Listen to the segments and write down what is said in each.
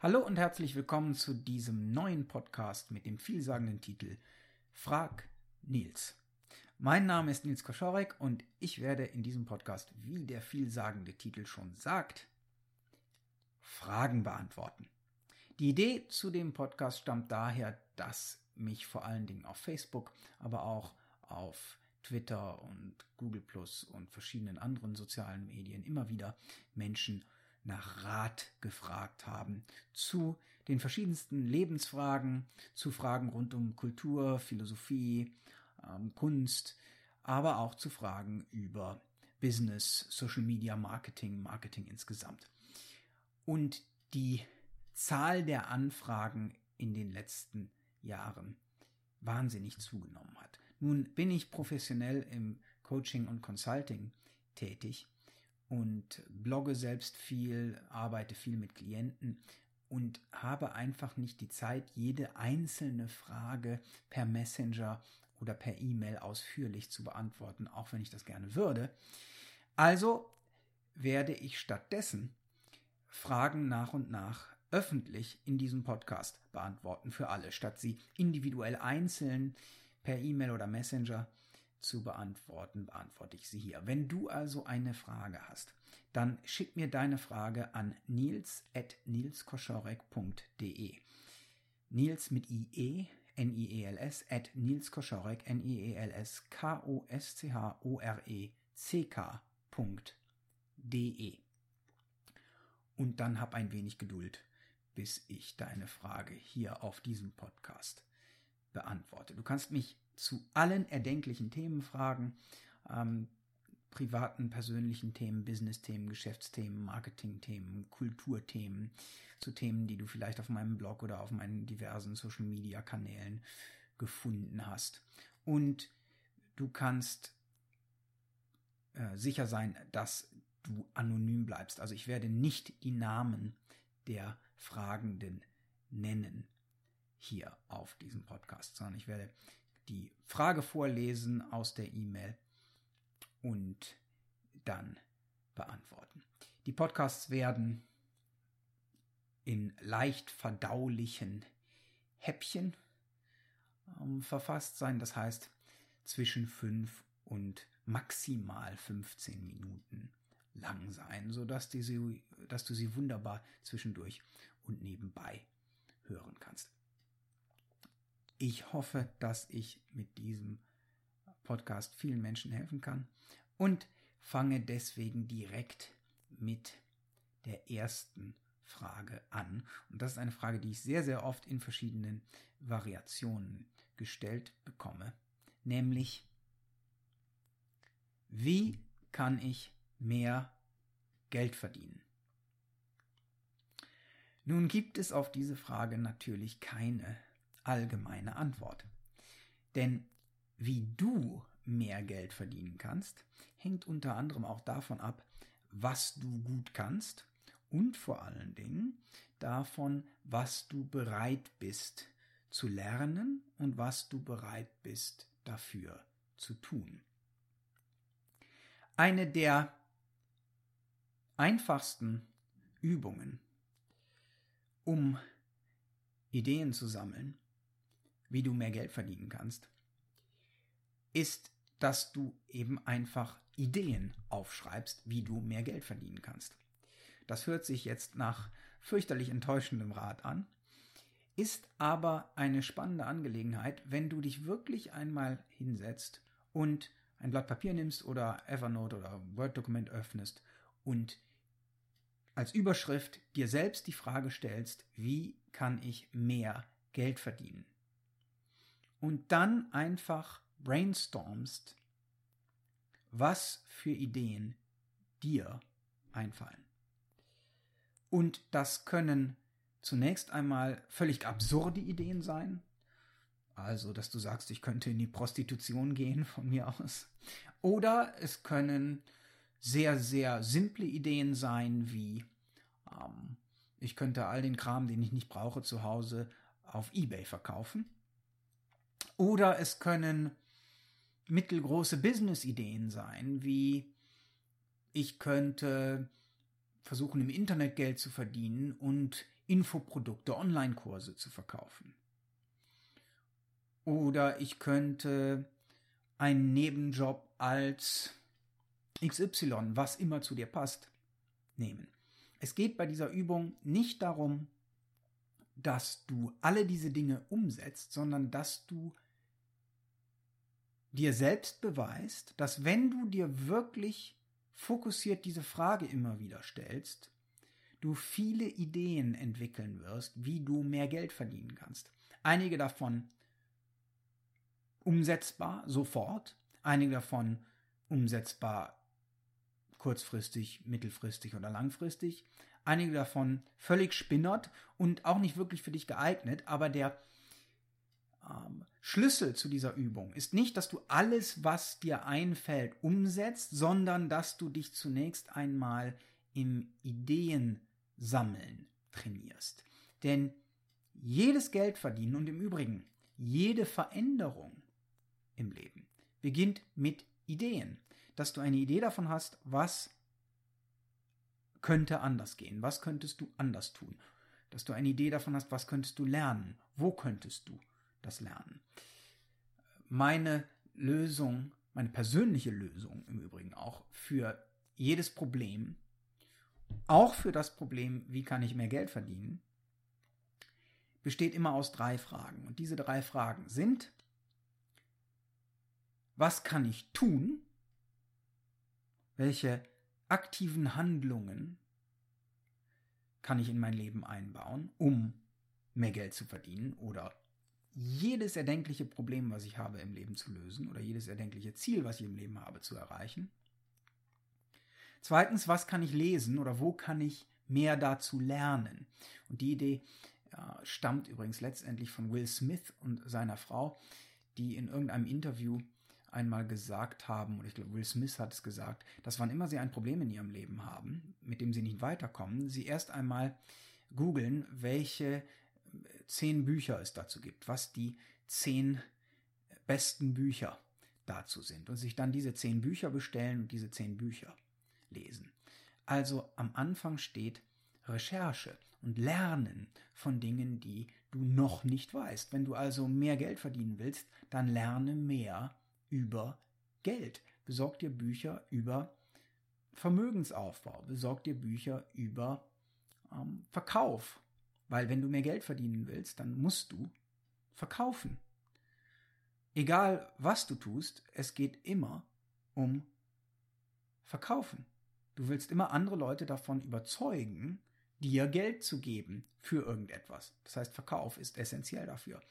Hallo und herzlich willkommen zu diesem neuen Podcast mit dem vielsagenden Titel Frag Nils. Mein Name ist Nils Koschorek und ich werde in diesem Podcast, wie der vielsagende Titel schon sagt, Fragen beantworten. Die Idee zu dem Podcast stammt daher, dass mich vor allen Dingen auf Facebook, aber auch auf Twitter und Google Plus und verschiedenen anderen sozialen Medien immer wieder Menschen nach Rat gefragt haben zu den verschiedensten Lebensfragen, zu Fragen rund um Kultur, Philosophie, ähm, Kunst, aber auch zu Fragen über Business, Social Media, Marketing, Marketing insgesamt. Und die Zahl der Anfragen in den letzten Jahren wahnsinnig zugenommen hat. Nun bin ich professionell im Coaching und Consulting tätig und blogge selbst viel, arbeite viel mit Klienten und habe einfach nicht die Zeit, jede einzelne Frage per Messenger oder per E-Mail ausführlich zu beantworten, auch wenn ich das gerne würde. Also werde ich stattdessen Fragen nach und nach öffentlich in diesem Podcast beantworten für alle, statt sie individuell einzeln per E-Mail oder Messenger zu beantworten, beantworte ich sie hier. Wenn du also eine Frage hast, dann schick mir deine Frage an nils.nilskoschorek.de. Nils mit IE, N-I-E-L-S, at nilskoschorek, N-I-E-L-S, K-O-S-C-H-O-R-E-C-K.de. Und dann hab ein wenig Geduld, bis ich deine Frage hier auf diesem Podcast beantworte. Du kannst mich zu allen erdenklichen Themen fragen, ähm, privaten, persönlichen Themen, Business-Themen, Geschäftsthemen, Marketing-Themen, Kulturthemen, zu Themen, die du vielleicht auf meinem Blog oder auf meinen diversen Social-Media-Kanälen gefunden hast. Und du kannst äh, sicher sein, dass du anonym bleibst. Also ich werde nicht die Namen der Fragenden nennen hier auf diesem Podcast, sondern ich werde die Frage vorlesen aus der E-Mail und dann beantworten. Die Podcasts werden in leicht verdaulichen Häppchen ähm, verfasst sein, das heißt zwischen 5 und maximal 15 Minuten lang sein, sodass dass du sie wunderbar zwischendurch und nebenbei hören kannst. Ich hoffe, dass ich mit diesem Podcast vielen Menschen helfen kann und fange deswegen direkt mit der ersten Frage an. Und das ist eine Frage, die ich sehr, sehr oft in verschiedenen Variationen gestellt bekomme, nämlich wie kann ich mehr Geld verdienen? Nun gibt es auf diese Frage natürlich keine allgemeine Antwort. Denn wie du mehr Geld verdienen kannst, hängt unter anderem auch davon ab, was du gut kannst und vor allen Dingen davon, was du bereit bist zu lernen und was du bereit bist dafür zu tun. Eine der einfachsten Übungen, um Ideen zu sammeln, wie du mehr Geld verdienen kannst, ist, dass du eben einfach Ideen aufschreibst, wie du mehr Geld verdienen kannst. Das hört sich jetzt nach fürchterlich enttäuschendem Rat an, ist aber eine spannende Angelegenheit, wenn du dich wirklich einmal hinsetzt und ein Blatt Papier nimmst oder Evernote oder Word-Dokument öffnest und als Überschrift dir selbst die Frage stellst, wie kann ich mehr Geld verdienen? Und dann einfach brainstormst, was für Ideen dir einfallen. Und das können zunächst einmal völlig absurde Ideen sein. Also, dass du sagst, ich könnte in die Prostitution gehen von mir aus. Oder es können sehr, sehr simple Ideen sein, wie ähm, ich könnte all den Kram, den ich nicht brauche, zu Hause auf eBay verkaufen. Oder es können mittelgroße Business-Ideen sein, wie ich könnte versuchen, im Internet Geld zu verdienen und Infoprodukte, Online-Kurse zu verkaufen. Oder ich könnte einen Nebenjob als XY, was immer zu dir passt, nehmen. Es geht bei dieser Übung nicht darum, dass du alle diese Dinge umsetzt, sondern dass du dir selbst beweist, dass wenn du dir wirklich fokussiert diese Frage immer wieder stellst, du viele Ideen entwickeln wirst, wie du mehr Geld verdienen kannst. Einige davon umsetzbar sofort, einige davon umsetzbar kurzfristig, mittelfristig oder langfristig, einige davon völlig spinnert und auch nicht wirklich für dich geeignet, aber der ähm, Schlüssel zu dieser Übung ist nicht, dass du alles, was dir einfällt, umsetzt, sondern dass du dich zunächst einmal im Ideensammeln trainierst. Denn jedes Geldverdienen und im Übrigen jede Veränderung im Leben beginnt mit Ideen. Dass du eine Idee davon hast, was könnte anders gehen, was könntest du anders tun. Dass du eine Idee davon hast, was könntest du lernen, wo könntest du das lernen. Meine Lösung, meine persönliche Lösung im Übrigen auch für jedes Problem, auch für das Problem, wie kann ich mehr Geld verdienen, besteht immer aus drei Fragen. Und diese drei Fragen sind, was kann ich tun? Welche aktiven Handlungen kann ich in mein Leben einbauen, um mehr Geld zu verdienen oder jedes erdenkliche Problem, was ich habe im Leben zu lösen oder jedes erdenkliche Ziel, was ich im Leben habe, zu erreichen. Zweitens, was kann ich lesen oder wo kann ich mehr dazu lernen? Und die Idee ja, stammt übrigens letztendlich von Will Smith und seiner Frau, die in irgendeinem Interview einmal gesagt haben, oder ich glaube, Will Smith hat es gesagt, dass wann immer sie ein Problem in ihrem Leben haben, mit dem sie nicht weiterkommen, sie erst einmal googeln, welche zehn Bücher es dazu gibt, was die zehn besten Bücher dazu sind und sich dann diese zehn Bücher bestellen und diese zehn Bücher lesen. Also am Anfang steht Recherche und Lernen von Dingen, die du noch nicht weißt. Wenn du also mehr Geld verdienen willst, dann lerne mehr über Geld. Besorg dir Bücher über Vermögensaufbau. Besorg dir Bücher über ähm, Verkauf. Weil wenn du mehr Geld verdienen willst, dann musst du verkaufen. Egal was du tust, es geht immer um Verkaufen. Du willst immer andere Leute davon überzeugen, dir Geld zu geben für irgendetwas. Das heißt, Verkauf ist essentiell dafür.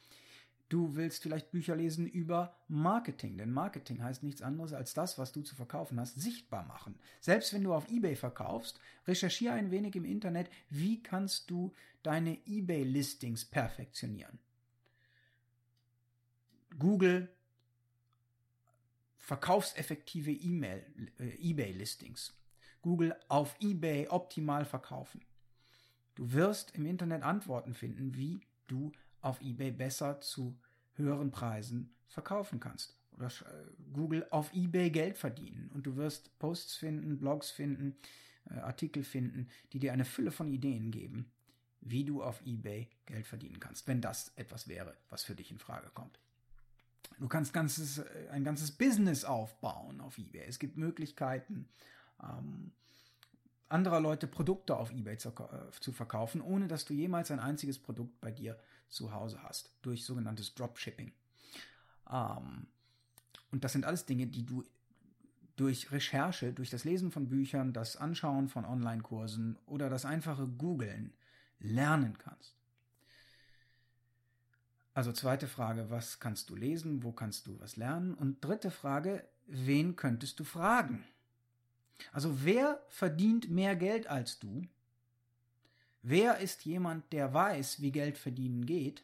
Du willst vielleicht Bücher lesen über Marketing, denn Marketing heißt nichts anderes als das, was du zu verkaufen hast, sichtbar machen. Selbst wenn du auf eBay verkaufst, recherchiere ein wenig im Internet, wie kannst du deine eBay-Listings perfektionieren. Google verkaufseffektive E-Mail, äh, eBay-Listings. Google auf eBay optimal verkaufen. Du wirst im Internet Antworten finden, wie du auf eBay besser zu höheren Preisen verkaufen kannst. Oder Google auf eBay Geld verdienen. Und du wirst Posts finden, Blogs finden, äh, Artikel finden, die dir eine Fülle von Ideen geben, wie du auf eBay Geld verdienen kannst, wenn das etwas wäre, was für dich in Frage kommt. Du kannst ganzes, äh, ein ganzes Business aufbauen auf eBay. Es gibt Möglichkeiten, ähm, anderer Leute Produkte auf eBay zu, äh, zu, verkaufen, ohne dass du jemals ein einziges Produkt bei dir zu Hause hast, durch sogenanntes Dropshipping. Ähm, und das sind alles Dinge, die du durch Recherche, durch das Lesen von Büchern, das Anschauen von Online-Kursen oder das einfache Googlen lernen kannst. Also zweite Frage, was kannst du lesen, wo kannst du was lernen? Und dritte Frage, wen könntest du fragen? Also wer verdient mehr Geld als du? Wer ist jemand, der weiß, wie Geld verdienen geht?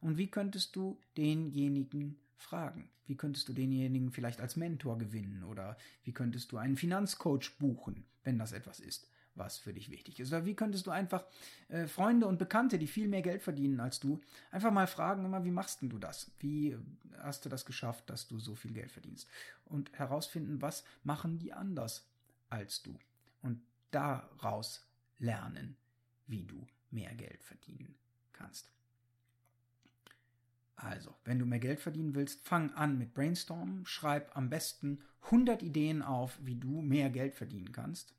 Und wie könntest du denjenigen fragen? Wie könntest du denjenigen vielleicht als Mentor gewinnen? Oder wie könntest du einen Finanzcoach buchen, wenn das etwas ist, was für dich wichtig ist? Oder wie könntest du einfach äh, Freunde und Bekannte, die viel mehr Geld verdienen als du, einfach mal fragen, immer, wie machst denn du das? Wie hast du das geschafft, dass du so viel Geld verdienst? Und herausfinden, was machen die anders als du? Und daraus lernen wie du mehr Geld verdienen kannst. Also, wenn du mehr Geld verdienen willst, fang an mit Brainstormen, schreib am besten 100 Ideen auf, wie du mehr Geld verdienen kannst.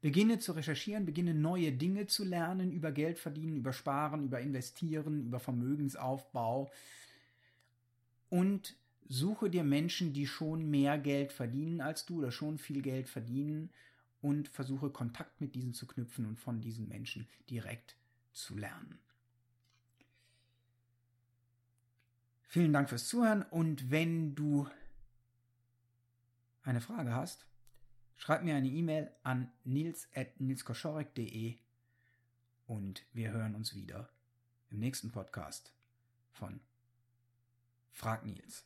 Beginne zu recherchieren, beginne neue Dinge zu lernen über Geld verdienen, über Sparen, über Investieren, über Vermögensaufbau und suche dir Menschen, die schon mehr Geld verdienen als du oder schon viel Geld verdienen und versuche Kontakt mit diesen zu knüpfen und von diesen Menschen direkt zu lernen. Vielen Dank fürs Zuhören und wenn du eine Frage hast, schreib mir eine E-Mail an nils.nilskoschorek.de und wir hören uns wieder im nächsten Podcast von Frag Nils.